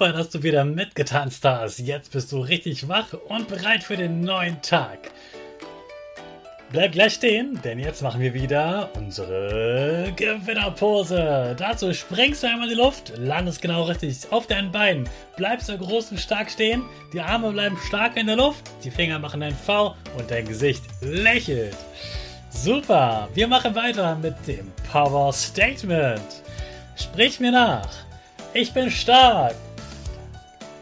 Super, dass du wieder mitgetanzt hast. Jetzt bist du richtig wach und bereit für den neuen Tag. Bleib gleich stehen, denn jetzt machen wir wieder unsere Gewinnerpose. Dazu springst du einmal in die Luft, landest genau richtig auf deinen Beinen, bleibst so groß und stark stehen, die Arme bleiben stark in der Luft, die Finger machen ein V und dein Gesicht lächelt. Super, wir machen weiter mit dem Power Statement. Sprich mir nach. Ich bin stark.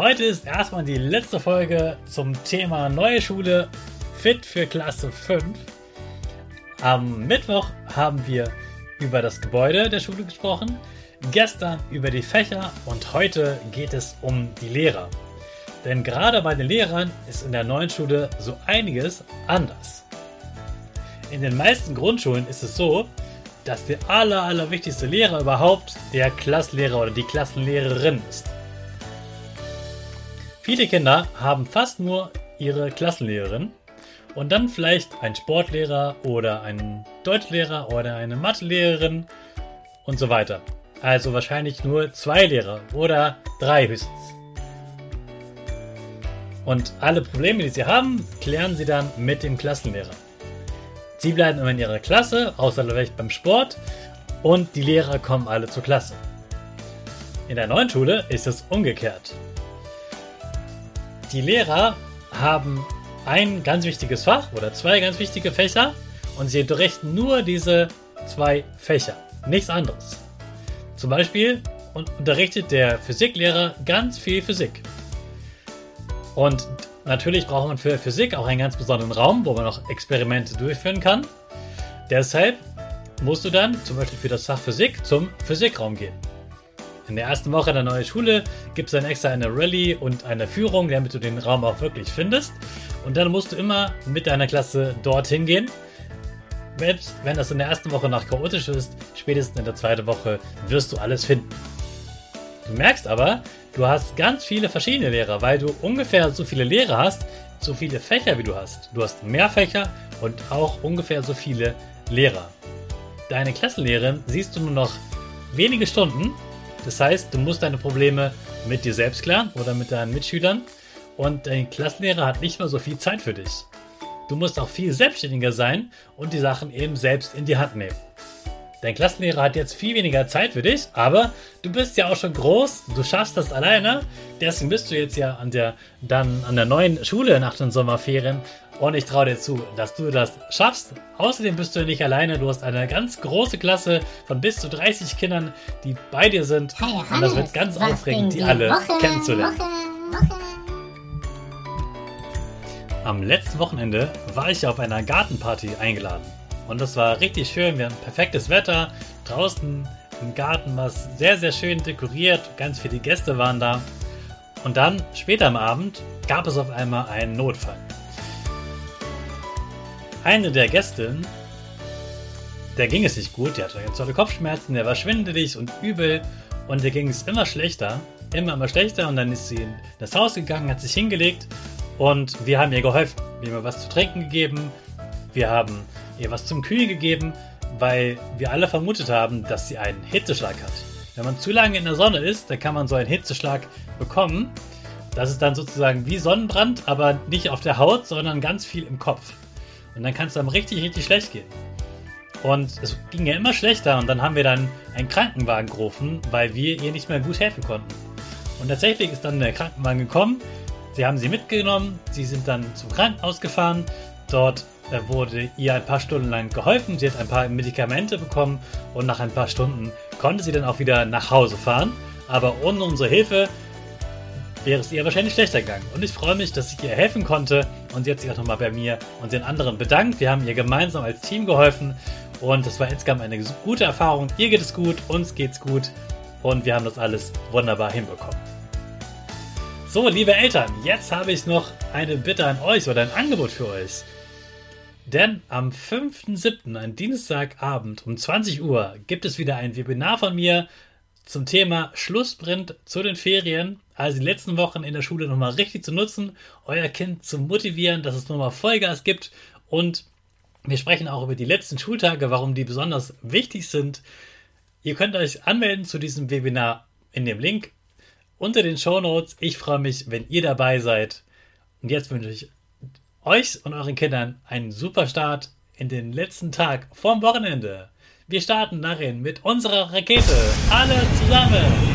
Heute ist erstmal die letzte Folge zum Thema neue Schule fit für Klasse 5. Am Mittwoch haben wir über das Gebäude der Schule gesprochen, gestern über die Fächer und heute geht es um die Lehrer. Denn gerade bei den Lehrern ist in der neuen Schule so einiges anders. In den meisten Grundschulen ist es so, dass der aller, aller wichtigste Lehrer überhaupt der Klasslehrer oder die Klassenlehrerin ist. Viele Kinder haben fast nur ihre Klassenlehrerin und dann vielleicht ein Sportlehrer oder einen Deutschlehrer oder eine Mathelehrerin und so weiter. Also wahrscheinlich nur zwei Lehrer oder drei höchstens. Und alle Probleme, die sie haben, klären sie dann mit dem Klassenlehrer. Sie bleiben immer in ihrer Klasse, außer vielleicht beim Sport, und die Lehrer kommen alle zur Klasse. In der neuen Schule ist es umgekehrt. Die Lehrer haben ein ganz wichtiges Fach oder zwei ganz wichtige Fächer und sie unterrichten nur diese zwei Fächer, nichts anderes. Zum Beispiel unterrichtet der Physiklehrer ganz viel Physik. Und natürlich braucht man für Physik auch einen ganz besonderen Raum, wo man auch Experimente durchführen kann. Deshalb musst du dann zum Beispiel für das Fach Physik zum Physikraum gehen. In der ersten Woche der neuen Schule gibt es dann extra eine Rallye und eine Führung, damit du den Raum auch wirklich findest. Und dann musst du immer mit deiner Klasse dorthin gehen. Selbst wenn das in der ersten Woche noch chaotisch ist, spätestens in der zweiten Woche wirst du alles finden. Du merkst aber, du hast ganz viele verschiedene Lehrer, weil du ungefähr so viele Lehrer hast, so viele Fächer wie du hast. Du hast mehr Fächer und auch ungefähr so viele Lehrer. Deine Klassenlehrerin siehst du nur noch wenige Stunden das heißt, du musst deine Probleme mit dir selbst klären oder mit deinen Mitschülern und dein Klassenlehrer hat nicht mehr so viel Zeit für dich. Du musst auch viel selbstständiger sein und die Sachen eben selbst in die Hand nehmen. Dein Klassenlehrer hat jetzt viel weniger Zeit für dich, aber du bist ja auch schon groß, du schaffst das alleine. Deswegen bist du jetzt ja an der, dann an der neuen Schule nach den Sommerferien und ich traue dir zu, dass du das schaffst. Außerdem bist du nicht alleine. Du hast eine ganz große Klasse von bis zu 30 Kindern, die bei dir sind. Hey, Hannes, und das wird ganz aufregend, die, die alle Woche, kennenzulernen. Woche, Woche. Am letzten Wochenende war ich auf einer Gartenparty eingeladen. Und das war richtig schön. Wir hatten perfektes Wetter. Draußen Im Garten war es sehr, sehr schön dekoriert. Ganz viele Gäste waren da. Und dann, später am Abend, gab es auf einmal einen Notfall. Eine der Gästinnen, der ging es nicht gut, der hatte ganz tolle Kopfschmerzen, der war schwindelig und übel und der ging es immer schlechter, immer, immer schlechter und dann ist sie in das Haus gegangen, hat sich hingelegt und wir haben ihr geholfen. Wir haben ihr was zu trinken gegeben, wir haben ihr was zum Kühlen gegeben, weil wir alle vermutet haben, dass sie einen Hitzeschlag hat. Wenn man zu lange in der Sonne ist, dann kann man so einen Hitzeschlag bekommen. Das ist dann sozusagen wie Sonnenbrand, aber nicht auf der Haut, sondern ganz viel im Kopf. Und dann kann es dann richtig, richtig schlecht gehen. Und es ging ja immer schlechter und dann haben wir dann einen Krankenwagen gerufen, weil wir ihr nicht mehr gut helfen konnten. Und tatsächlich ist dann der Krankenwagen gekommen, sie haben sie mitgenommen, sie sind dann zum Krankenhaus gefahren, dort äh, wurde ihr ein paar Stunden lang geholfen, sie hat ein paar Medikamente bekommen und nach ein paar Stunden konnte sie dann auch wieder nach Hause fahren. Aber ohne unsere Hilfe wäre es ihr wahrscheinlich schlechter gegangen. Und ich freue mich, dass ich ihr helfen konnte und sie hat sich auch nochmal bei mir und den anderen bedankt. Wir haben ihr gemeinsam als Team geholfen und das war insgesamt eine gute Erfahrung. Ihr geht es gut, uns geht's gut und wir haben das alles wunderbar hinbekommen. So, liebe Eltern, jetzt habe ich noch eine Bitte an euch oder ein Angebot für euch. Denn am 5.7., ein Dienstagabend um 20 Uhr, gibt es wieder ein Webinar von mir zum Thema Schlussprint zu den Ferien. Also die letzten Wochen in der Schule nochmal richtig zu nutzen, euer Kind zu motivieren, dass es nochmal Vollgas gibt. Und wir sprechen auch über die letzten Schultage, warum die besonders wichtig sind. Ihr könnt euch anmelden zu diesem Webinar in dem Link unter den Show Notes. Ich freue mich, wenn ihr dabei seid. Und jetzt wünsche ich euch und euren Kindern einen super Start in den letzten Tag vorm Wochenende. Wir starten darin mit unserer Rakete. Alle zusammen.